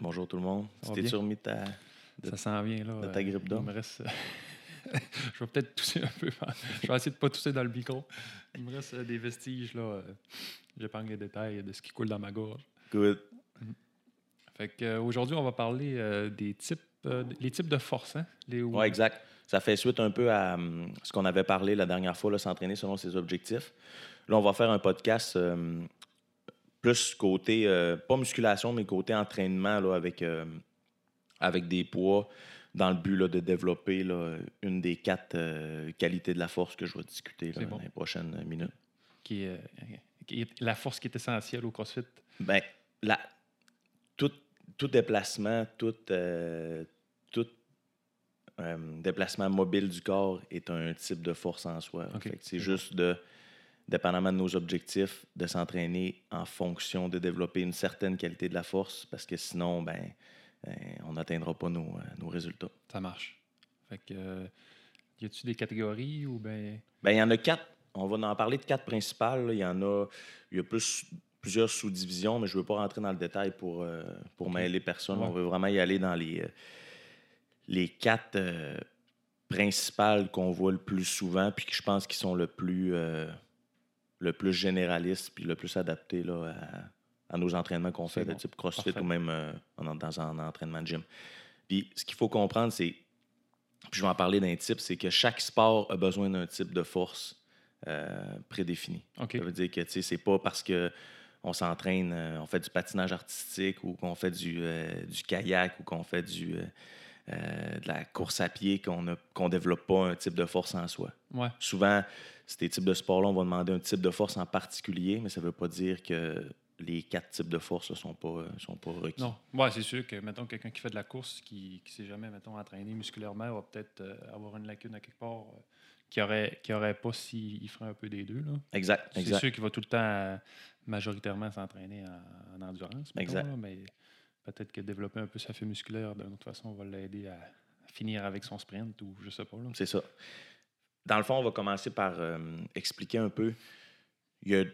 Bonjour tout le monde. Tu t'es remis de ta. de- Ça s'en vient, là. de ta grippe Il d'homme? me reste... je vais peut-être tousser un peu. je vais essayer de pas tousser dans le micro. Il me reste euh, des vestiges, là. euh, J'épargne les détails de ce qui coule dans ma gorge. Good. Fait que, euh, aujourd'hui, on va parler euh, des types, euh, les types de force, hein? Les, Oui, exact. Ça fait suite un peu à hum, ce qu'on avait parlé la dernière fois, s'entraîner selon ses objectifs. Là, on va faire un podcast plus côté, euh, pas musculation, mais côté entraînement là, avec, euh, avec des poids dans le but là, de développer là, une des quatre euh, qualités de la force que je vais discuter là, C'est bon. dans les prochaines minutes. Qui, est, qui est la force qui est essentielle au CrossFit? Ben, la, tout, tout déplacement, tout, euh, tout euh, déplacement mobile du corps est un type de force en soi. C'est juste de, dépendamment de nos objectifs, de s'entraîner en fonction de développer une certaine qualité de la force, parce que sinon, ben, euh, on n'atteindra pas nos, euh, nos résultats. Ça marche. Fait que, euh, y a-tu des catégories ou ben? Ben, il y en a quatre. On va en parler de quatre principales. Il y en a, il y a plus, plusieurs sous-divisions, mais je ne veux pas rentrer dans le détail pour, euh, pour mêler personne. Ouais. On veut vraiment y aller dans les, euh, les quatre principales qu'on voit le plus souvent, puis que je pense qui sont le plus, le plus généralistes, puis le plus adaptés là, à, à nos entraînements qu'on fait, de bon. type CrossFit Parfait. ou même euh, en- dans un entraînement de gym. Puis ce qu'il faut comprendre, c'est puis je vais en parler d'un type, c'est que chaque sport a besoin d'un type de force euh, prédéfini. Ça veut dire que c'est pas parce que on s'entraîne, euh, on fait du patinage artistique ou qu'on fait du, euh, du kayak ou qu'on fait du, euh, de la course à pied qu'on ne développe pas un type de force en soi. Ouais. Souvent, ces types de sports-là, on va demander un type de force en particulier, mais ça ne veut pas dire que les quatre types de force ne sont pas, euh, sont pas requis. Non. Ouais, c'est sûr que, mettons, quelqu'un qui fait de la course, qui ne s'est jamais, mettons, entraîné musculairement, va peut-être euh, avoir une lacune à quelque part euh, qui aurait, qui aurait pas s'il ferait un peu des deux. là. Exact, C'est sûr qu'il va tout le temps, majoritairement, s'entraîner en, en endurance. mettons, Exact. là, mais peut-être que développer un peu sa fibre musculaire, d'une autre façon, va l'aider à finir avec son sprint ou je sais pas. C'est ça. Dans le fond, on va commencer par euh, expliquer un peu. Il y a,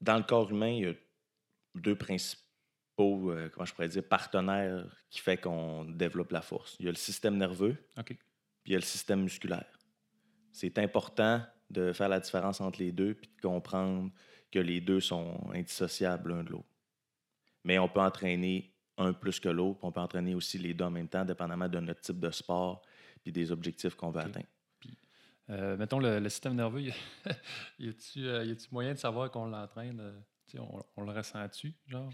dans le corps humain, il y a deux principaux, euh, comment je pourrais dire, partenaires qui fait qu'on développe la force. Il y a le système nerveux, OK. puis il y a le système musculaire. C'est important de faire la différence entre les deux, puis de comprendre que les deux sont indissociables l'un de l'autre. Mais on peut entraîner un plus que l'autre, puis on peut entraîner aussi les deux en même temps, dépendamment de notre type de sport puis des objectifs qu'on veut atteindre. Euh, mettons, le, le système nerveux, y a-tu euh, moyen de savoir qu'on l'entraîne? euh, on, on le ressent-tu, genre?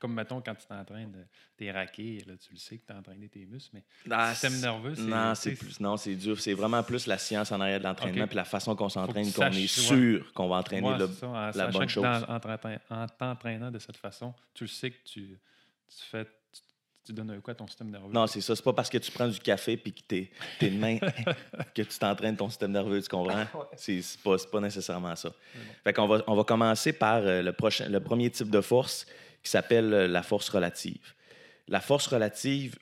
Comme, mettons, quand tu t'entraînes de- tes raquets, là, tu le sais que tu as entraîné tes muscles, mais le système nerveux, c'est... Non, c'est plus, non, c'est dur. C'est vraiment plus la science en arrière de l'entraînement Ok. puis la façon qu'on s'entraîne, qu'on est ouais. sûr qu'on va entraîner Ouais, le. c'est ça, en la bonne chose. en t'entraînant de cette façon, tu le sais que tu, tu fais... Tu, donnes un coup à ton système nerveux? Non, c'est ça. C'est pas parce que tu prends du café puis que t'es es de main que tu t'entraînes ton système nerveux, tu comprends? C'est c'est pas, c'est pas nécessairement ça. Bon. Fait qu'on va, on va commencer par euh, le, prochain, le premier type de force qui s'appelle euh, la force relative. La force relative,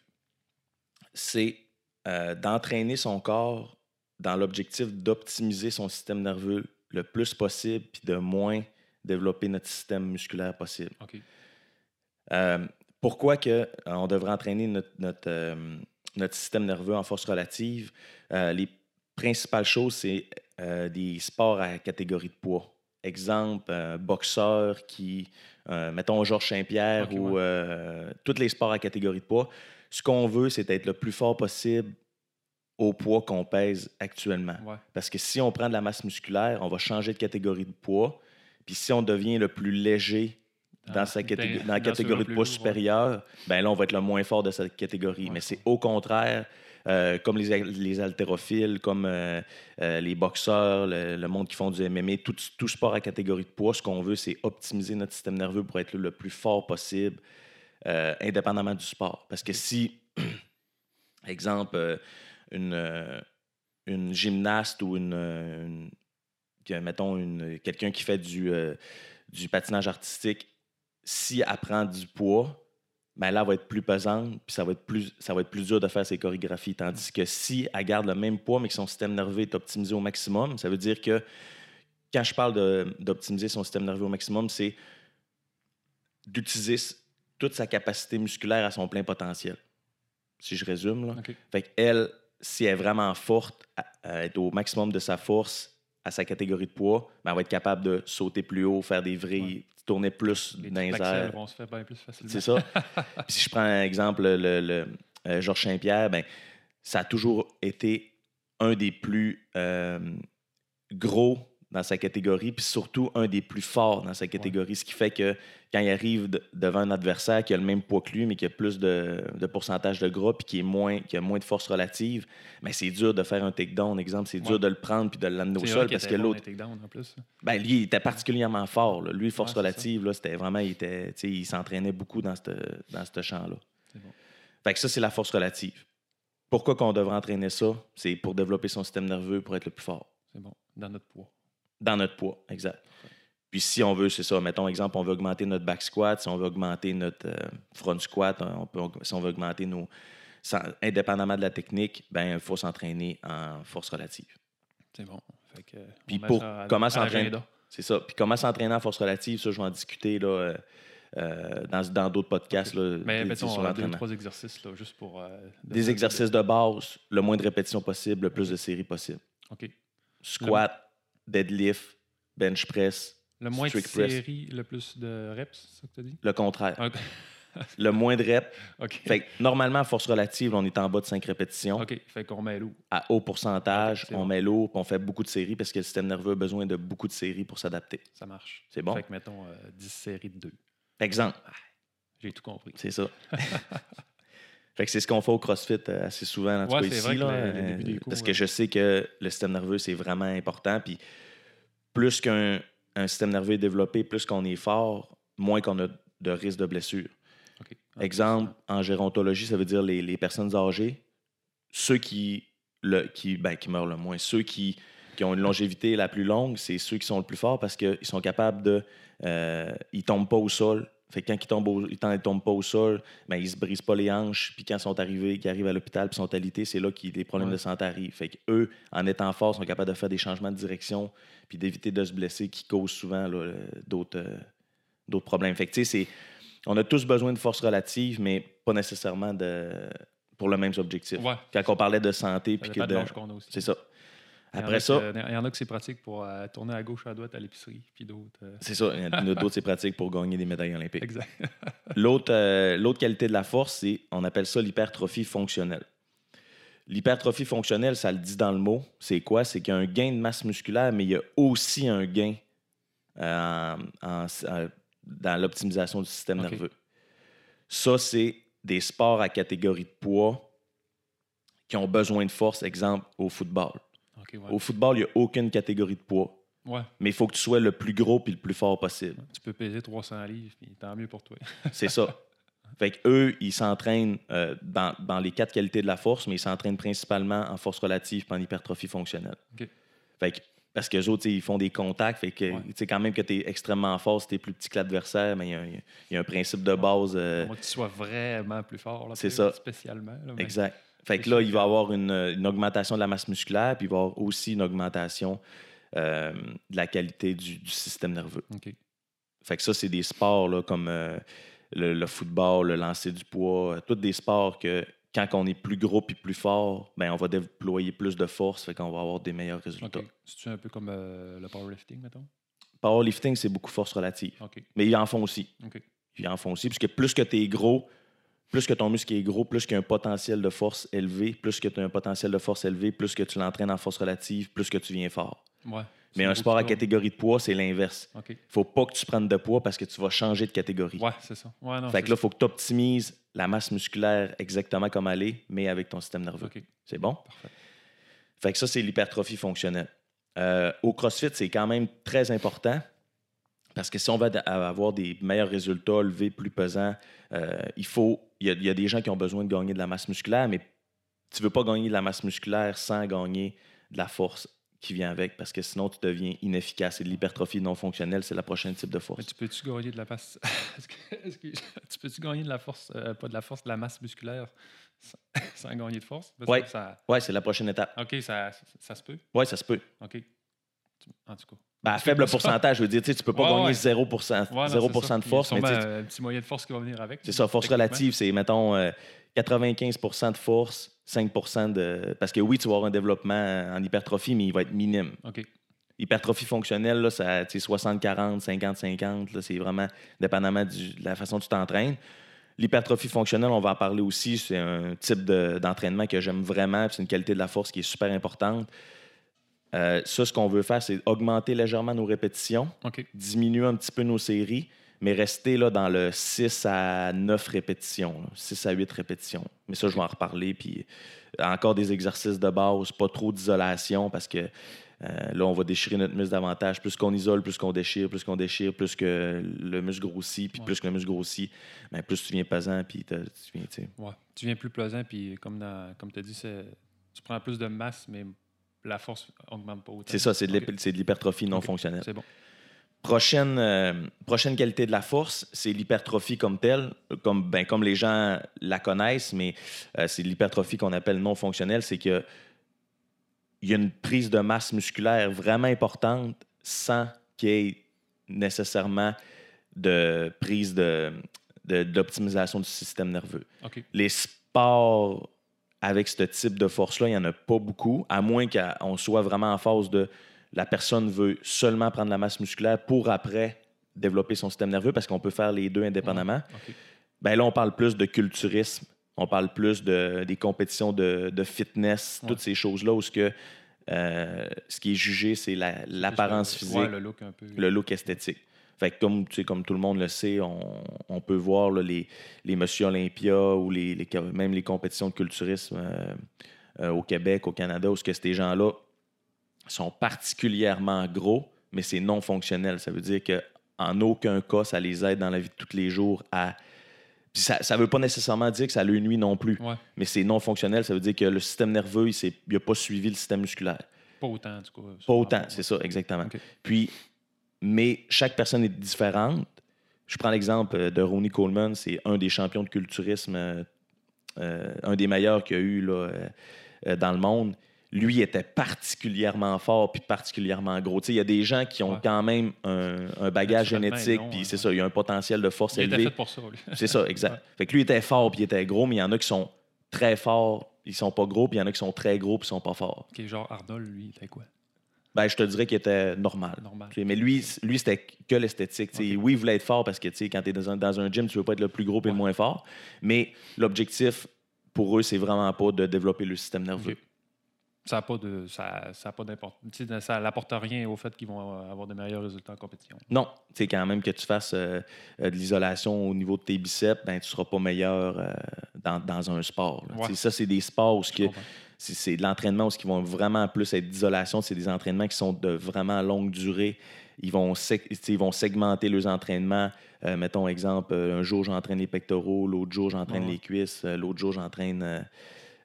c'est euh, d'entraîner son corps dans l'objectif d'optimiser son système nerveux le plus possible puis de moins développer notre système musculaire possible. OK. Euh, pourquoi que, euh, on devrait entraîner notre, notre, euh, notre système nerveux en force relative? Euh, les principales choses, c'est des sports à catégorie de poids. Exemple, euh, boxeur qui, euh, mettons Georges Saint-Pierre ou euh, tous les sports à catégorie de poids. Ce qu'on veut, c'est être le plus fort possible au poids qu'on pèse actuellement. Ouais. Parce que si on prend de la masse musculaire, on va changer de catégorie de poids. Puis si on devient le plus léger dans, sa catég- dans- la catégorie de poids supérieure, ben là, on va être le moins fort de cette catégorie. Ouais, Mais c'est au contraire, euh, comme les, les haltérophiles, comme euh, euh, les boxeurs, le, le monde qui font du MMA, tout, tout sport à catégorie de poids, ce qu'on veut, c'est optimiser notre système nerveux pour être le, le plus fort possible, indépendamment du sport. Parce que si, exemple, une, une gymnaste ou une, mettons, quelqu'un qui fait du, euh, du patinage artistique, si elle prend du poids, ben là, elle va être plus pesante, puis ça va être plus, ça va être plus dur de faire ses chorégraphies. Tandis que si elle garde le même poids, mais que son système nerveux est optimisé au maximum, ça veut dire que quand je parle d'optimiser son système nerveux au maximum, c'est d'utiliser toute sa capacité musculaire à son plein potentiel. Si je résume, là. OK. Fait qu'elle, si elle est vraiment forte, à être au maximum de sa force à sa catégorie de poids, ben, elle va être capable de sauter plus haut, faire des vrilles, Ouais. tourner plus Les dans les airs. vont se faire bien plus facilement. C'est ça. Puis si je prends un exemple, le, le, euh, Georges Saint-Pierre, ben, ça a toujours été un des plus euh, gros dans sa catégorie, puis surtout un des plus forts dans sa catégorie. Ce qui fait que quand il arrive de- devant un adversaire qui a le même poids que lui, mais qui a plus de, de pourcentage de gras, puis qui, est moins, qui a moins de force relative, ben, c'est dur de faire un takedown, exemple. C'est dur de le prendre puis de l'amener au sol parce que l'autre. Ben, lui, il était particulièrement fort. là. Lui, force Ouais, relative, là, c'était vraiment, il, était, il s'entraînait beaucoup dans ce dans champ-là. Bon. Fait que ça, c'est la force relative. Pourquoi qu'on devrait entraîner ça? C'est pour développer son système nerveux pour être le plus fort. C'est bon. Dans notre poids. Dans notre poids, exact. Puis si on veut, c'est ça, mettons exemple, on veut augmenter notre back squat, si on veut augmenter notre euh, front squat, on peut, si on veut augmenter nos... sans- indépendamment de la technique, ben il faut s'entraîner en force relative. C'est bon. Fait que, on Puis pour à- comment s'entraîner-. C'est ça. Puis comment s'entraîner en force relative, ça, je vais en discuter là, euh, euh, dans dans d'autres podcasts là, Mais mettons, sur euh, deux, trois exercices, là, juste pour... euh, de- Des de- exercices de base, le moins de répétitions possible, le plus de séries possible. OK. Squat, deadlift, bench press, Le moins de séries, le plus de reps, c'est ça que tu as dit? le contraire. Le moins de reps. Fait que normalement, à force relative, on est en bas de 5 répétitions. OK. Fait qu'on met l'eau. À haut pourcentage, on bon. met lourd, puis on fait beaucoup de séries parce que le système nerveux a besoin de beaucoup de séries pour s'adapter. Ça marche. C'est bon? Fait que mettons euh, 10 séries de 2. Exemple, J'ai tout compris. c'est ça. fait que c'est ce qu'on fait au CrossFit euh, assez souvent Ouais, cas ici. vrai que là, le- le euh, cours, parce que je sais que le système nerveux, c'est vraiment important. Puis plus qu'un un système nerveux est développé, plus qu'on est fort, moins qu'on a de risque de blessure. OK. Exemple, en gérontologie, ça veut dire les, les personnes âgées, ceux qui, le, qui, ben, qui meurent le moins, ceux qui, qui ont une longévité la plus longue, c'est ceux qui sont le plus forts parce qu'ils sont capables de. euh, ils tombent pas au sol. Fait que quand ils tombent, au- ils tombent- pas au sol, ben, ils se brisent pas les hanches. Puis quand ils sont arrivés, qu'ils arrivent à l'hôpital puis sont alités, c'est là que les problèmes Ouais. de santé arrivent. Fait que eux, en étant forts, sont capables de faire des changements de direction puis d'éviter de se blesser qui causent souvent euh, d'autres euh, problèmes. Fait que, c'est on a tous besoin de force relative, mais pas nécessairement de, pour le même objectif. Ouais. Quand on parlait de santé, puis que de de- l'âge qu'on a aussi. c'est ça. Il y en a Après que- ça, Il y en a que c'est pratique pour euh, tourner à gauche, à droite à l'épicerie, puis d'autres. euh, c'est ça. Il y en a d'autres, c'est pratique pour gagner des médailles olympiques. Exact. L'autre euh, l'autre qualité de la force, c'est on appelle ça l'hypertrophie fonctionnelle. L'hypertrophie fonctionnelle, ça le dit dans le mot, c'est quoi? C'est qu'il y a un gain de masse musculaire, mais il y a aussi un gain euh, en- en- dans l'optimisation du système nerveux. Ça, c'est des sports à catégorie de poids qui ont besoin de force, exemple au football. Ouais. Au football, il n'y a aucune catégorie de poids, Ouais. mais il faut que tu sois le plus gros puis le plus fort possible. Tu peux peser 300 livres, puis tant mieux pour toi. C'est ça. Fait qu'eux, ils s'entraînent euh, dans, dans les quatre qualités de la force, mais ils s'entraînent principalement en force relative et en hypertrophie fonctionnelle. OK. Fait que, parce qu'eux autres, ils font des contacts. Fait que, Ouais. quand même que tu es extrêmement fort, si tu es plus petit que l'adversaire, mais il y a un- il y, a un principe de base. euh, que tu sois vraiment plus fort. c'est ça. Spécialement. là, mais- exact. Fait que c'est là, il va y avoir une, une augmentation de la masse musculaire, puis il va y avoir aussi une augmentation euh, de la qualité du, du système nerveux. Fait que ça, c'est des sports là, comme euh, le, le football, le lancer du poids, euh, tous des sports que quand on est plus gros et plus fort, ben, on va déployer plus de force, fait qu'on va avoir des meilleurs résultats. OK. C'est-tu un peu comme euh, le powerlifting, mettons? Powerlifting, c'est beaucoup force relative. Mais ils en font aussi. Ils en font aussi, parce que plus que tu es gros, plus que ton muscle est gros, plus qu'il y a un potentiel de force élevé, plus que tu as un potentiel de force élevé, plus que tu l'entraînes en force relative, plus que tu viens fort. Ouais. Mais un sport à catégorie de poids, c'est l'inverse. faut pas que tu prennes de poids parce que tu vas changer de catégorie. Ouais, c'est ça. Ouais, non, Fait que là, il faut que tu optimises la masse musculaire exactement comme elle est, mais avec ton système nerveux. C'est bon? Parfait. Fait que ça, c'est l'hypertrophie fonctionnelle. Euh, au CrossFit, c'est quand même très important parce que si on veut ad- avoir des meilleurs résultats, lever plus pesant, euh, il faut. Il y, a, il y a des gens qui ont besoin de gagner de la masse musculaire, mais tu veux pas gagner de la masse musculaire sans gagner de la force qui vient avec parce que sinon tu deviens inefficace. Et de l'hypertrophie non fonctionnelle, c'est la prochaine type de Mais force. tu peux-tu gagner de la masse. Que- que- tu peux-tu gagner de la force, euh, pas de la force, de la masse musculaire sans, gagner de force? Ouais. Ça... Ouais, c'est la prochaine étape. OK, ça, ça, se peut. Ouais, ça se peut. OK. En tout cas. Ben, à faible pourcentage, je veux dire, tu ne peux pas Ouais, gagner ouais. 0, Ouais, non, 0 c'est ça. de Puis force, euh, un petit moyen de force qui va venir avec. c'est ça, force relative, c'est, mettons, euh, 95% de force, 5% de. Parce que oui, tu vas avoir un développement en hypertrophie, mais il va être minime. OK. Hypertrophie fonctionnelle, là, ça, tu sais, 60-40, 50-50, là, c'est vraiment dépendamment du- de la façon dont tu t'entraînes. L'hypertrophie fonctionnelle, on va en parler aussi. C'est un type de- d'entraînement que j'aime vraiment. puis C'est une qualité de la force qui est super importante. Euh, ça, ce qu'on veut faire, c'est augmenter légèrement nos répétitions, diminuer un petit peu nos séries, mais rester là, dans le 6 à 9 répétitions, là, 6 à 8 répétitions. Mais ça, je vais en reparler. Puis euh, encore des exercices de base, pas trop d'isolation parce que euh, là, on va déchirer notre muscle davantage. Plus qu'on isole, plus qu'on déchire, plus qu'on déchire, plus que le muscle grossit, puis Ouais. plus que le muscle grossit, ben, plus tu viens pesant, puis tu viens. Ouais. Tu viens plus pesant, puis comme, dans- comme tu as dit, tu prends plus de masse, mais la force augmente pas autant. C'est ça, c'est de l'hypertrophie non fonctionnelle. C'est bon. Prochaine, euh, prochaine qualité de la force, c'est l'hypertrophie comme telle, comme, ben, comme les gens la connaissent, mais euh, c'est l'hypertrophie qu'on appelle non fonctionnelle, c'est que il y a une prise de masse musculaire vraiment importante sans qu'il y ait nécessairement de prise de, d'optimisation du système nerveux. Les sports avec ce type de force-là, il n'y en a pas beaucoup, à moins qu'on soit vraiment en phase de la personne veut seulement prendre la masse musculaire pour après développer son système nerveux, parce qu'on peut faire les deux indépendamment. OK. Ben là, on parle plus de culturisme, on parle plus de, des compétitions de, de fitness, Ouais. toutes ces choses-là où ce, que, euh, ce qui est jugé, c'est la- l'apparence physique Ouais, le look un peu. le look esthétique. Fait que comme, tout le monde le sait, on, on peut voir là, les, les Monsieur Olympia ou les, les- même les compétitions de culturisme euh, euh, au Québec, au Canada, où ce que ces gens-là sont particulièrement gros, mais c'est non fonctionnel. Ça veut dire qu'en aucun cas, ça les aide dans la vie de tous les jours à. Puis ça ne veut pas nécessairement dire que ça lui nuit non plus, Ouais. mais c'est non fonctionnel. Ça veut dire que le système nerveux, il n'a pas suivi le système musculaire. Pas autant, tout cas. Pas autant, c'est ça, exactement. Puis, mais chaque personne est différente. Je prends l'exemple euh, de Ronnie Coleman, c'est un des champions de culturisme, euh, euh, un des meilleurs qu'il y a eu là, euh, dans le monde. Lui était particulièrement fort puis particulièrement gros. Il y a des gens qui ont Ouais. quand même un, un bagage génétique, puis ouais, c'est ouais. ça, il y a un potentiel de force Il était fait pour ça, lui. C'est ça, exact. Ouais. Fait que lui était fort puis il était gros, mais il y en a qui sont très forts, ils sont pas gros, puis il y en a qui sont très gros puis ils sont pas forts. OK, genre Arnold, lui, il était quoi? Ben, je te dirais qu'il était normal. Normal. Mais lui, lui c'était que l'esthétique. Oui, il voulait être fort parce que quand tu es dans un, dans un gym, tu veux pas être le plus gros et le moins fort. Mais l'objectif, pour eux, c'est vraiment pas de développer le système nerveux. Ça n'a pas de, ça, ça a pas Ça n'apporte rien au fait qu'ils vont avoir de meilleurs résultats en compétition. Non, sais, quand même que tu fasses euh, euh, de l'isolation au niveau de tes biceps, ben, tu seras pas meilleur euh, dans, dans un sport. Ouais. Ça, c'est des sports où ce que-. C'est c'est de l'entraînement où ce qui vont vraiment plus être d'isolation. C'est des entraînements qui sont de vraiment longue durée. Ils vont, ils segmenter leurs entraînements. Euh, mettons, exemple, euh, un jour, j'entraîne les pectoraux, l'autre jour, j'entraîne Ouais. les cuisses, euh, l'autre jour, j'entraîne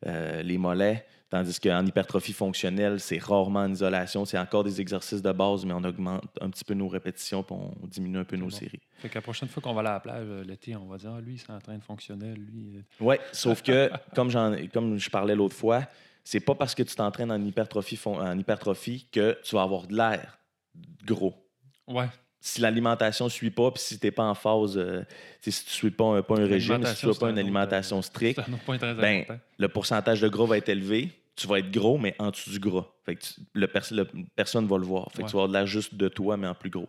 euh, les mollets. Tandis qu'en hypertrophie fonctionnelle, c'est rarement en isolation. C'est encore des exercices de base, mais on augmente un petit peu nos répétitions puis on diminue un peu nos bon. séries. Fait que la prochaine fois qu'on va aller à la plage euh, l'été, on va dire, ah, lui, c'est en train de fonctionner. Lui, euh, Oui, sauf que, comme, j'en- comme je parlais l'autre fois, c'est pas parce que tu t'entraînes en hypertrophie, en hypertrophie que tu vas avoir de l'air gros. Ouais. Si l'alimentation ne suit pas, puis si tu n'es pas en phase, euh, si tu ne suis pas un, pas un régime, si tu c'est pas un une alimentation euh, stricte, Ben, le pourcentage de gras va être élevé. Tu vas être gros, mais en dessous du gras. Fait que tu- le pers- le- personne va le voir. Fait que tu vas avoir de l'air juste de toi, mais en plus gros.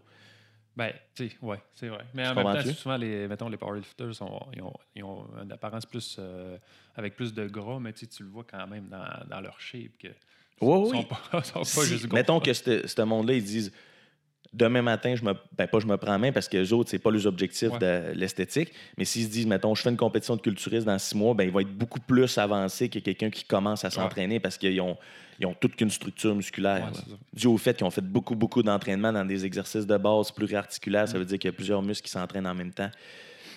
Ben, tu sais, ouais, c'est vrai. Mais en même temps, souvent, les, mettons, les powerlifters, sont- ils, ont, ils ont une apparence plus euh, avec plus de gras, mais tu le vois quand même dans, dans leur shape. Que, Oui, ils oui. sont pas, sont pas Si- juste gros. mettons que ce monde-là, ils disent demain matin, je me, ben pas je me prends en main parce que les autres, c'est pas les objectifs Ouais. de l'esthétique. Mais s'ils se disent, mettons, je fais une compétition de culturiste dans six mois, ben, il va être beaucoup plus avancé que quelqu'un qui commence à s'entraîner parce qu'ils ont, ils ont toute qu'une structure musculaire. Ouais. Dû au fait qu'ils ont fait beaucoup, beaucoup d'entraînement dans des exercices de base pluriarticulaires, Mm. ça veut dire qu'il y a plusieurs muscles qui s'entraînent en même temps.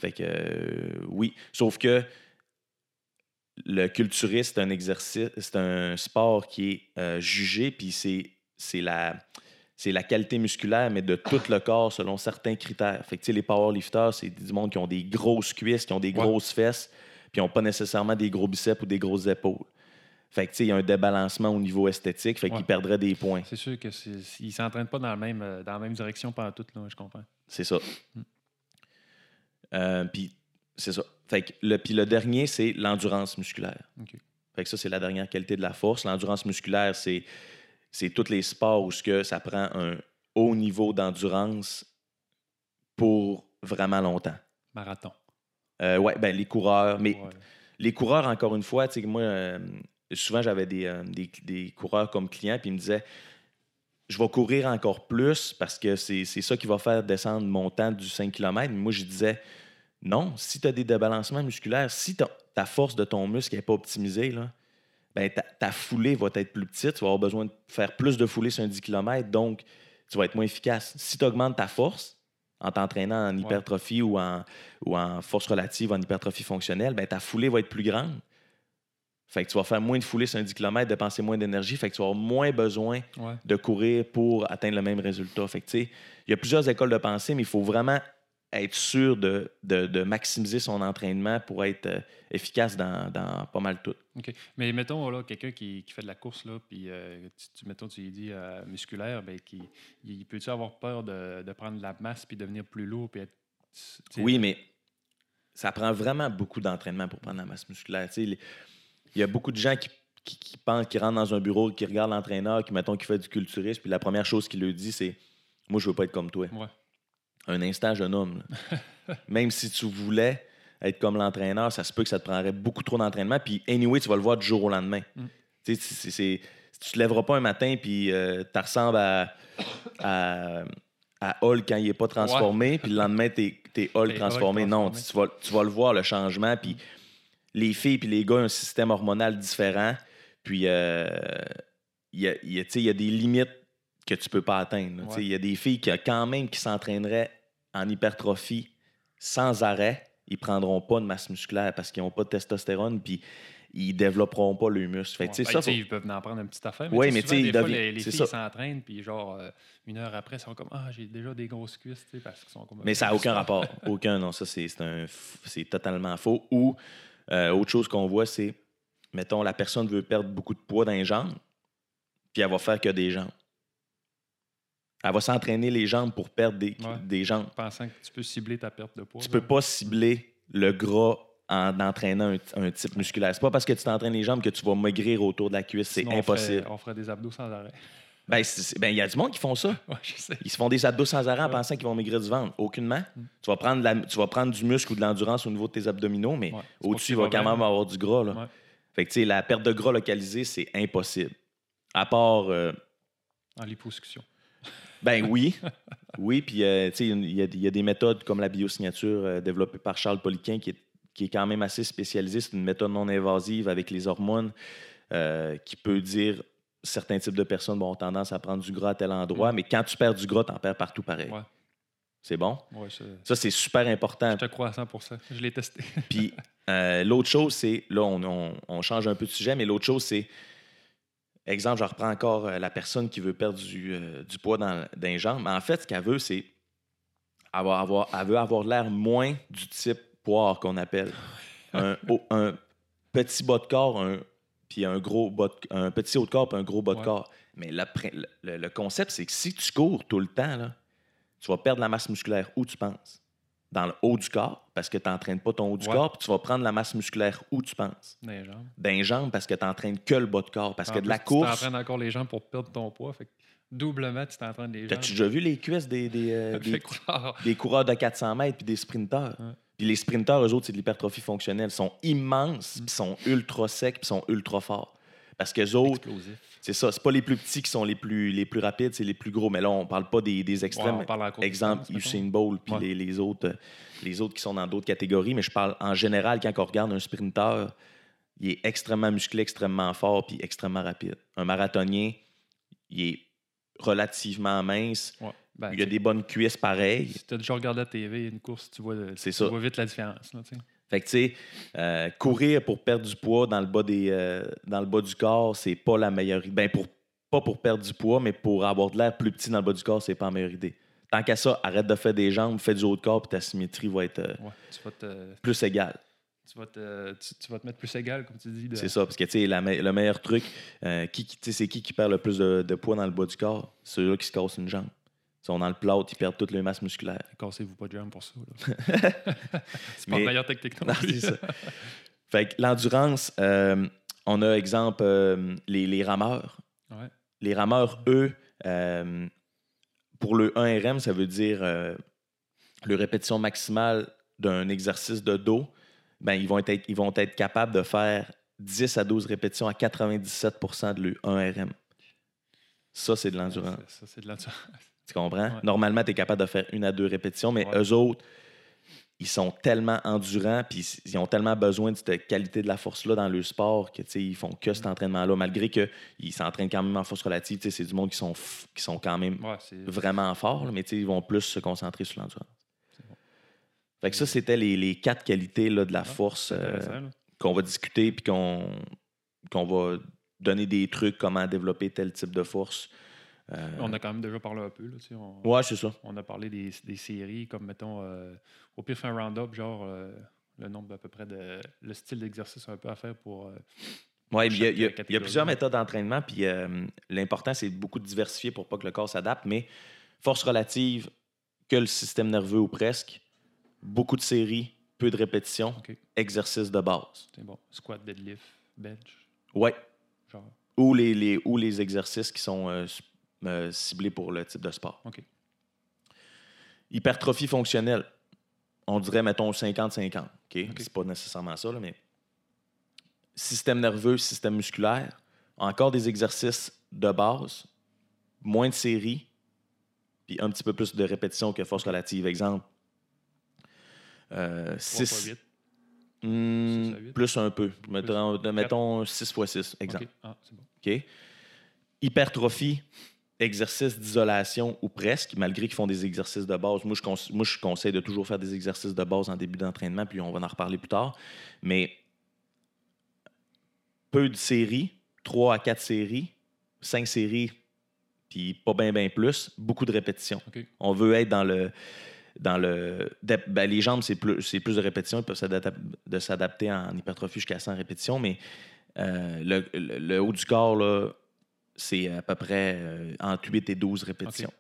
Fait que euh, oui. Sauf que le culturiste, c'est un exercice, c'est un sport qui est euh, jugé, puis c'est, c'est la. C'est la qualité musculaire, mais de tout le corps selon certains critères. Fait que, tu sais, les powerlifters, c'est du monde qui ont des grosses cuisses, qui ont des Ouais. grosses fesses, puis qui n'ont pas nécessairement des gros biceps ou des grosses épaules. Fait que, tu sais, il y a un débalancement au niveau esthétique, fait Ouais. perdrait des points. C'est sûr que c'est- ils ne s'entraînent pas dans, le même, euh, dans la même direction pendant tout, là, je comprends. C'est ça. Mm. Euh, puis, c'est ça. Fait que le, puis le dernier, c'est l'endurance musculaire. Fait que ça, c'est la dernière qualité de la force. L'endurance musculaire, c'est, c'est tous les sports où ce que ça prend un haut niveau d'endurance pour vraiment longtemps. Marathon. Euh, ouais, ben les coureurs, mais Ouais. les coureurs, encore une fois, tu sais, moi, euh, souvent, j'avais des, euh, des, des coureurs comme clients, puis ils me disaient Je vais courir encore plus parce que c'est ça qui va faire descendre mon temps du 5 km. Mais moi, je disais Non, si tu as des débalancements musculaires, si ta, ta force de ton muscle n'est pas optimisée, là, ben, ta, ta foulée va être plus petite. Tu vas avoir besoin de faire plus de foulée sur un 10 km, donc tu vas être moins efficace. Si tu augmentes ta force en t'entraînant en hypertrophie ou, en, ou en force relative, en hypertrophie fonctionnelle, ben, ta foulée va être plus grande. Fait que tu vas faire moins de foulée sur un 10 km, dépenser moins d'énergie, fait que tu vas avoir moins besoin Ouais. de courir pour atteindre le même résultat. Fait il y a plusieurs écoles de pensée, mais il faut vraiment être sûr de, de- de maximiser son entraînement pour être euh, efficace dans, dans pas mal tout. OK. Mais mettons, là, quelqu'un qui, qui fait de la course, là, puis euh, tu, mettons, tu lui dis euh, musculaire, ben, qui, il peut-tu avoir peur de, de prendre de la masse puis devenir plus lourd puis être. Oui, mais ça prend vraiment beaucoup d'entraînement pour prendre la masse musculaire. Il y a beaucoup de gens qui, qui, qui pensent, qui rentrent dans un bureau, qui regardent l'entraîneur, qui, mettons, qui fait du culturisme, puis la première chose qu'il leur dit, c'est Moi, je veux pas être comme toi. Ouais. Un instant, jeune homme. Même si tu voulais être comme l'entraîneur, ça se peut que ça te prendrait beaucoup trop d'entraînement. Puis, anyway, tu vas le voir du jour au lendemain. Mm. Tu sais, tu te lèveras pas un matin, puis tu ressembles à, à, à Hulk quand il n'est pas transformé, puis le lendemain, tu es, Hulk transformé. Non, tu vas, tu vas le voir, le changement. Puis, les filles puis les gars ont un système hormonal différent. Puis, euh, il y, a, y a des limites que tu peux pas atteindre. Ouais. Il y a des filles qui, quand même, qui s'entraîneraient en hypertrophie sans arrêt. Ils prendront pas de masse musculaire parce qu'ils n'ont pas de testostérone, puis ils développeront pas le muscle. Fait Ouais. ça, Ben, faut- ils peuvent en prendre une petite affaire. Ouais, sais, mais souvent, tu sais, des fois, les, filles ça. s'entraînent, puis genre, euh, une heure après, ils sont comme Ah, j'ai déjà des grosses cuisses, parce qu'ils sont comme. Mais ça n'a aucun rapport. Aucun, non. Ça, c'est totalement faux. Ou, euh, autre chose qu'on voit, c'est, mettons, la personne veut perdre beaucoup de poids dans les jambes, puis elle va faire que des jambes. Elle va s'entraîner les jambes pour perdre des, Ouais. des jambes. Pensant que tu peux cibler ta perte de poids. Tu là. peux pas cibler le gras en entraînant un, un type musculaire. C'est pas parce que tu t'entraînes les jambes que tu vas maigrir autour de la cuisse. C'est impossible. On ferait des abdos sans arrêt. Ben, ben, il y a du monde qui font ça. Ouais, je sais. Ils se font des abdos sans arrêt en Ouais. pensant qu'ils vont maigrir du ventre. Aucunement. Mm. Tu, vas prendre la- tu vas prendre du muscle ou de l'endurance au niveau de tes abdominaux, mais Ouais. Au-dessus, il va quand même avoir du gras. Là. Fait que, tu sais, la perte de gras localisée, c'est impossible. À part, euh, En liposuction. Ben oui. oui, puis, euh, il y, a- il y a des méthodes comme la biosignature euh, développée par Charles Poliquin qui est, qui est quand même assez spécialisée. C'est une méthode non invasive avec les hormones euh, qui peut dire certains types de personnes bon, ont tendance à prendre du gras à tel endroit, Mm. mais quand tu perds du gras, tu en perds partout pareil. Ouais. C'est bon? Ouais, je, Ça, c'est super important. je te crois à 100 Je l'ai testé. Puis l'autre chose, c'est, là, on, on- on change un peu de sujet, mais l'autre chose, c'est, exemple, je reprends encore euh, la personne qui veut perdre du, euh, du poids dans, dans les jambes. Mais en fait, ce qu'elle veut, c'est avoir, avoir, elle veut avoir l'air moins du type poire qu'on appelle. Un, petit bas de corps, un, puis un gros bas de- un petit haut de corps, puis un gros bas de corps. Mais le- le concept, c'est que si tu cours tout le temps, là, tu vas perdre la masse musculaire où tu penses? Dans le haut du corps, parce que tu n'entraînes pas ton haut du Ouais. corps, puis tu vas prendre la masse musculaire où tu penses. Dans les jambes. Dans les jambes, parce que tu n'entraînes que le bas de corps. Parce En que de la course. Tu t'entraînes encore les jambes pour perdre ton poids. Fait que doublement, tu t'entraînes les jambes. T'as-tu déjà vu les cuisses des, des, euh, des, des coureurs de 400 mètres puis des sprinteurs? Ouais. Puis les sprinteurs, eux autres, c'est de l'hypertrophie fonctionnelle. Ils sont immenses, Mm. puis ils sont ultra secs, puis ils sont ultra forts. Parce que autres, c'est ça, c'est pas les plus petits qui sont les plus, les plus rapides, c'est les plus gros. Mais là, on parle pas des, des Ouais, extrêmes. on parle en Exemple, Usain Bolt, puis Ouais. les, les autres, euh, les autres qui sont dans d'autres catégories. Mais je parle en général, quand on regarde un sprinteur, il est extrêmement musclé, extrêmement fort, puis extrêmement rapide. Un marathonien, il est relativement mince. Ouais. Ben, Il a des bonnes cuisses pareilles. Si tu as déjà regardé la TV, une course, tu vois, le- tu ça. vois vite la différence. là. Fait que, tu sais, euh, courir pour perdre du poids dans le bas, des, euh, dans le bas du corps, c'est pas la meilleure idée. Ben, pour, pas pour perdre du poids, mais pour avoir de l'air plus petit dans le bas du corps, c'est pas la meilleure idée. Tant qu'à ça, arrête de faire des jambes, fais du haut de corps, puis ta symétrie va être euh, Ouais, tu vas te- plus égale. tu vas, te, tu, tu vas te mettre plus égal, comme tu dis. de- C'est ça, parce que tu sais, me- le meilleur truc, qui, c'est qui qui perd le plus de, de poids dans le bas du corps? Ceux-là qui se cassent une jambe. Ils sont dans le plâtre, ils perdent toute leur masse musculaire. Cassez-vous pas de jambes pour ça. c'est pas la meilleure technique non plus. ça. Fait que l'endurance, euh, on a exemple euh, les, les rameurs. Ouais. Les rameurs, eux, euh, pour le 1RM, ça veut dire le répétition maximale d'un exercice de dos, ben, ils, vont être, ils vont être capables de faire 10 à 12 répétitions à 97% de le 1RM. Ça, c'est de l'endurance. Ça, c'est de l'endurance. Tu comprends? Ouais. Normalement, tu es capable de faire une à deux répétitions, mais Ouais. eux autres, ils sont tellement endurants, puis ils ont tellement besoin de cette qualité de la force-là dans le sport que, ils font que cet entraînement-là, malgré qu'ils s'entraînent quand même en force relative. C'est du monde qui sont, qui sont quand même Ouais, vraiment forts, là, mais ils vont plus se concentrer sur l'endurance. Bon. Fait que ça, c'était les, les quatre qualités là, de la force euh, qu'on va discuter, puis qu'on qu'on va donner des trucs, comment développer tel type de force. Euh, On a quand même déjà parlé un peu. Là, tu sais, on, Ouais, c'est ça. on a parlé des, des séries comme, mettons, euh, au pire, faire un round-up, genre euh, le nombre à peu près de. le style d'exercice un peu à faire pour. Oui, il y, a- y plusieurs méthodes d'entraînement, puis l'important, c'est beaucoup de diversifier pour pas que le corps s'adapte, mais force relative, que le système nerveux ou presque, beaucoup de séries, peu de répétitions, OK. exercice de base. c'est bon. Squat, deadlift, bench, Ouais. genre. Ou les, les- ou les exercices qui sont euh, euh, ciblés pour le type de sport. OK. Hypertrophie fonctionnelle, on dirait, mettons, 50-50. OK? OK. C'est pas nécessairement ça, là, mais système nerveux, système musculaire, encore des exercices de base, moins de séries, puis un petit peu plus de répétitions que force relative. Exemple, euh, 3 six- fois 8. Hmm, plus un peu. Mettons, mettons 6 x 6, exemple. OK. Ah, bon. Hypertrophie, exercice d'isolation ou presque, malgré qu'ils font des exercices de base. Moi je, moi, je conseille de toujours faire des exercices de base en début d'entraînement, puis on va en reparler plus tard. Mais peu de séries, 3 à 4 séries, 5 séries, puis pas bien, bien plus, beaucoup de répétitions. On veut être dans le. Dans le ben, les jambes, c'est plus, c'est plus de répétitions. Ils peuvent s'adapter, de s'adapter en hypertrophie jusqu'à 100 répétitions, mais euh, le, le- le haut du corps, là, c'est à peu près euh, entre 8 et 12 répétitions.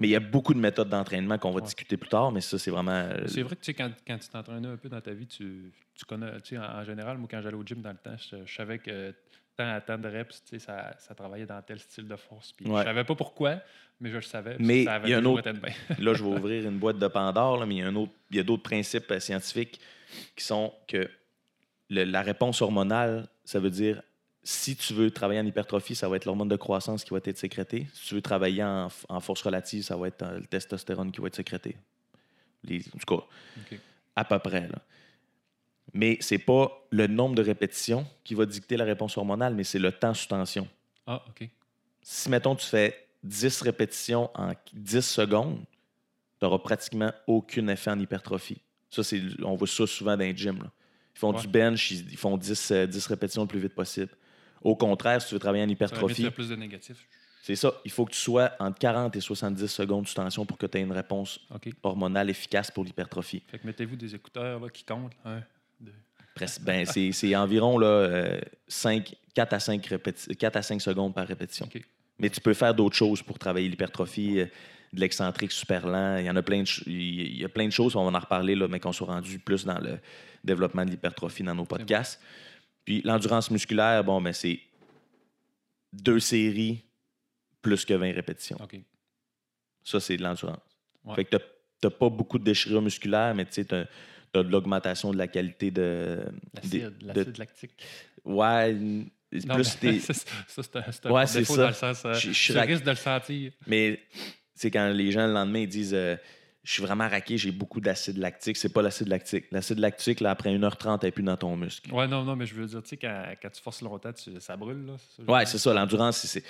Mais il y a beaucoup de méthodes d'entraînement qu'on va Ouais. discuter plus tard, mais ça, c'est vraiment. euh, C'est vrai que tu sais, quand, quand tu t'entraînais un peu dans ta vie, tu, tu connais, tu sais, en, en général, moi, quand j'allais au gym dans le temps, je, je savais que tant à tant de reps, tu sais, ça, ça travaillait dans tel style de force. Puis Ouais. Je savais pas pourquoi, mais je le savais. Mais ça avait il y a un autre-. Là, je vais ouvrir une boîte de Pandore, là, mais il y a, un autre- y a d'autres principes euh, scientifiques qui sont que le- la réponse hormonale, ça veut dire si tu veux travailler en hypertrophie, ça va être l'hormone de croissance qui va être sécrétée. Si tu veux travailler en, force relative, ça va être euh, le testostérone qui va être sécrété. Les- en tout cas, à peu près. Là. Mais c'est pas le nombre de répétitions qui va dicter la réponse hormonale, mais c'est le temps sous tension. Ah, OK. Si, mettons, tu fais 10 répétitions en 10 secondes, tu n'auras pratiquement aucun effet en hypertrophie. Ça, c'est, on voit ça souvent dans les gyms. là. Ils font Ouais. du bench, ils, ils font 10, euh, 10 répétitions le plus vite possible. Au contraire, si tu veux travailler en Ça hypertrophie, faire plus de négatifs. c'est ça. Il faut que tu sois entre 40 et 70 secondes sous tension pour que tu aies une réponse hormonale efficace pour l'hypertrophie. Fait que mettez-vous des écouteurs là, qui comptent. Presque- ben, c'est, environ là, euh, 5, 4, à 5 répéti- 4 à 5 secondes par répétition. Mais tu peux faire d'autres choses pour travailler l'hypertrophie, euh, de l'excentrique super lent. Il y en a plein de, il y a plein de choses, on va en reparler, là, mais qu'on soit rendu plus dans le développement de l'hypertrophie dans nos podcasts. Puis l'endurance musculaire, bon, ben, c'est deux séries plus que 20 répétitions. OK. Ça, c'est de l'endurance. Ouais. Fait que t'as- t'as pas beaucoup de déchirure musculaire, mais tu sais, t'as as de l'augmentation de la qualité de. L'acide, de- l'acide lactique. Ouais, Non, plus mais t'es- ça, c'est- ça, c'est un, c'est un Ouais, défaut c'est ça. dans le sens. euh, Je- je tu risques de le sentir. Mais c'est quand les gens le lendemain ils disent euh, Je suis vraiment raqué, j'ai beaucoup d'acide lactique. C'est pas l'acide lactique. L'acide lactique, là, après 1h30, elle n'est plus dans ton muscle. Ouais, non, non, mais je veux dire, tu sais, quand, quand tu forces longtemps, tu- ça brûle, là. ça, Ouais, c'est ça. L'endurance, c'est-.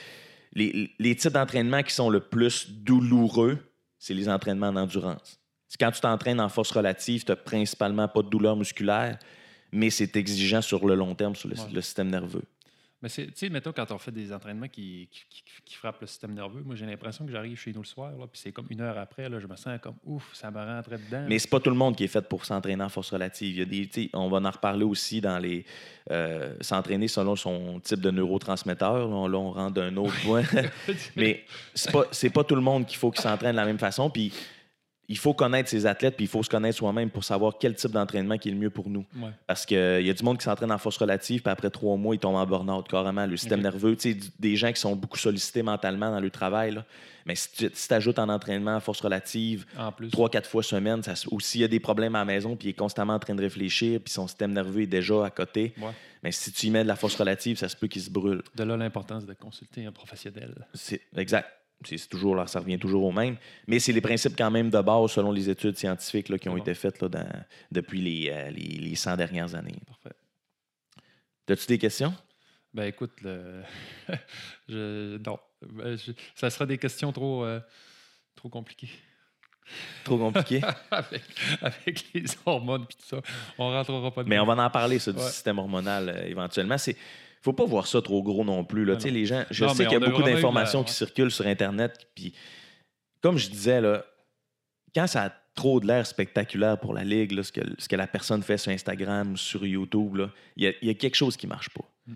Les, les types d'entraînement qui sont le plus douloureux, c'est les entraînements en endurance. C'est quand tu t'entraînes en force relative, tu n'as principalement pas de douleur musculaire, mais c'est exigeant sur le long terme sur le, Ouais. le système nerveux. Mais c'est, tu sais, mettons, quand on fait des entraînements qui, qui, qui- qui frappent le système nerveux, moi, j'ai l'impression que j'arrive chez nous le soir, là, puis c'est comme une heure après, là, je me sens comme ouf, ça me rentrait dedans. Mais c'est pas tout le monde qui est fait pour s'entraîner en force relative. Il y a des, on va en reparler aussi dans les euh, s'entraîner selon son type de neurotransmetteur. Là, on, là, on rentre d'un autre point. Mais c'est pas c'est pas tout le monde qu'il faut qu'il s'entraîne de la même façon. Puis il faut connaître ses athlètes, puis il faut se connaître soi-même pour savoir quel type d'entraînement qui est le mieux pour nous. Ouais. Parce qu'il y a du monde qui s'entraîne en force relative, puis après trois mois, ils tombent en burn-out carrément. Le système nerveux, tu sais, des gens qui sont beaucoup sollicités mentalement dans le travail. là. Mais si tu si ajoutes en entraînement en force relative, trois, quatre fois semaine, ça, ou s'il y a des problèmes à la maison, puis il est constamment en train de réfléchir, puis son système nerveux est déjà à côté, Ouais. mais si tu y mets de la force relative, ça se peut qu'il se brûle. De là l'importance de consulter un professionnel. C'est exact. C'est toujours, là, ça revient toujours au même. Mais c'est les principes quand même de base selon les études scientifiques là, qui ont bon. été faites là, dans- depuis les, euh, les, les 100 dernières années. Parfait. As-tu des questions? Ben écoute, le... je... non. Ben, je- Ça sera des questions trop, euh, trop compliquées. Trop compliqué? avec, avec les hormones et tout ça. On rentrera pas dedans. Mais on va en parler, ça, du Ouais. système hormonal euh, éventuellement. C'est faut pas voir ça trop gros non plus. Là. Non. les gens, je Non, sais qu'il y a beaucoup la- d'informations qui circulent sur Internet. Puis, comme je disais, là, quand ça a trop de l'air spectaculaire pour la Ligue, là, ce, que, ce que la personne fait sur Instagram ou sur YouTube, il y, a- il y a quelque chose qui marche pas. Mm.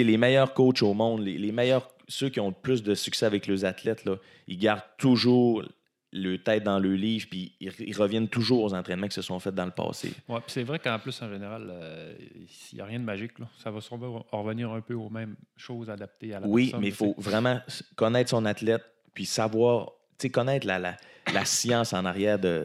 Les meilleurs coachs au monde, les, les meilleurs, ceux qui ont le plus de succès avec leurs athlètes, là, ils gardent toujours le tête dans le livre, puis ils, ils reviennent toujours aux entraînements qui se sont faits dans le passé. Ouais, puis c'est vrai qu'en plus, en général, euh, il n'y a rien de magique. Là. Ça va sûrement revenir un peu aux mêmes choses adaptées à la Oui, personne. mais il faut vraiment connaître son athlète, puis savoir, connaître la, la, la science en arrière de,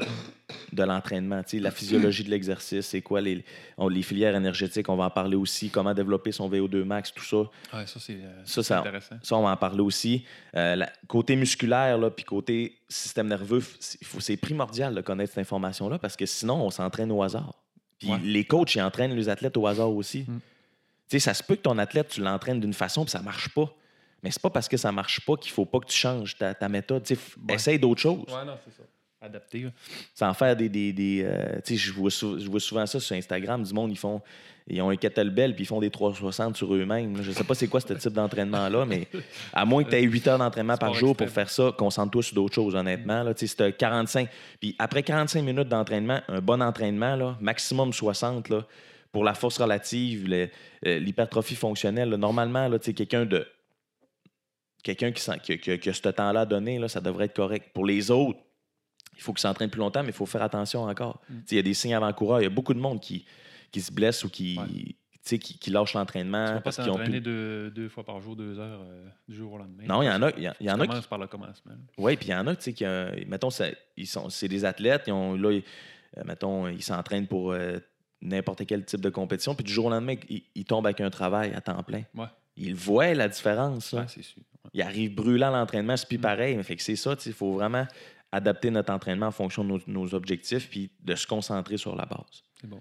de l'entraînement, la physiologie de l'exercice, c'est quoi les, on- les filières énergétiques, on va en parler aussi, comment développer son VO2 max, tout ça. Ouais, ça, c'est euh, Ça, c'est ça- intéressant. Ça, on va en parler aussi. Euh, la- côté musculaire, puis côté système nerveux, c'est primordial de connaître cette information-là parce que sinon, on s'entraîne au hasard. Puis Ouais. les coachs, ils entraînent les athlètes au hasard aussi. Mm. Ça se peut que ton athlète, tu l'entraînes d'une façon, puis ça marche pas. Mais c'est pas parce que ça marche pas qu'il faut pas que tu changes ta, ta méthode. Ouais. Essaye d'autres choses. Ouais, non, c'est ça. Adapté. là. Sans faire des. des, des, euh, tu sais, je vois, je vois souvent ça sur Instagram. Du monde, ils font. Ils ont un kettlebell puis ils font des 360 sur eux-mêmes. Je sais pas c'est quoi ce type d'entraînement-là, mais à moins que tu aies 8 heures d'entraînement par jour pour faire ça, concentre-toi sur d'autres choses, honnêtement. Là. Tu sais, Si t'as 45. Puis après 45 minutes d'entraînement, un bon entraînement, là, maximum 60, là, pour la force relative, euh, l'hypertrophie fonctionnelle, là, normalement, là, quelqu'un de. Quelqu'un qui, sent- qui, qui a- qui a ce temps-là à donner, là, ça devrait être correct. Pour les autres, il faut qu'ils s'entraînent plus longtemps, mais il faut faire attention encore. Mm. Il y a des signes avant-coureurs. Il y a beaucoup de monde qui, qui se blesse ou qui, Ouais. qui, Tu l'entraînement parce qu'ils ont plus. deux, deux fois par jour, deux heures euh, du jour au lendemain. Non, il y en a, il y, a- y en a par le commencement. Oui, puis il y en a, tu sais, qui, euh, mettons, ça- ils sont, c'est des athlètes, ils ont, là, ils- euh, mettons, ils s'entraînent pour n'importe quel type de compétition, puis du jour au lendemain, ils, ils tombent avec un travail à temps plein. Ouais. Ils voient la différence. Ouais, c'est sûr. Arrivent brûlants à l'entraînement, c'est plus Mm. pareil. Mais fait que c'est ça, il faut vraiment adapter notre entraînement en fonction de nos, nos objectifs, puis de se concentrer sur la base. C'est bon.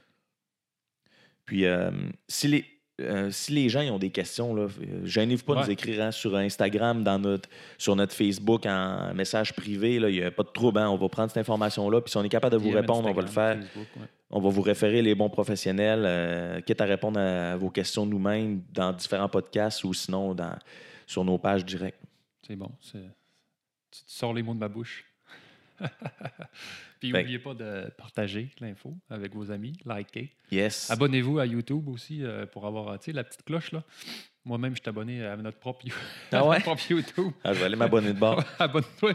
Puis, euh, si, les, euh, si les gens ils ont des questions, là, euh, gênez-vous pas de nous écrire hein, sur Instagram, dans notre, sur notre Facebook, en message privé. Il n'y a pas de trouble. hein, on va prendre cette information-là. Puis, si on est capable de vous répondre, on va le faire. Instagram, Facebook, ouais. On va vous référer les bons professionnels, euh, quitte à répondre à vos questions nous-mêmes dans différents podcasts ou sinon dans, sur nos pages directes. C'est bon. Tu, tu sors les mots de ma bouche. Puis n'oubliez pas de partager l'info avec vos amis, liker. Yes. Abonnez-vous à YouTube aussi euh, pour avoir sais, la petite cloche. là. Moi-même, je suis abonné à notre propre, Ah ouais? notre propre YouTube. Ah, je vais aller m'abonner de bord. Abonne-toi.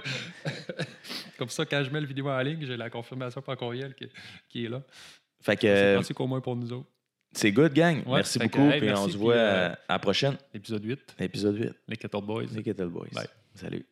Comme ça, quand je mets le vidéo en ligne, j'ai la confirmation par courriel qui, qui est là. Fait que C'est euh, pratique au moins pour nous autres. C'est good, gang. Ouais, merci que, beaucoup. hey, puis on se voit euh, à la prochaine. Épisode 8, Épisode 8. les 14 Boys. Les Kettle Boys. Bye. Salut.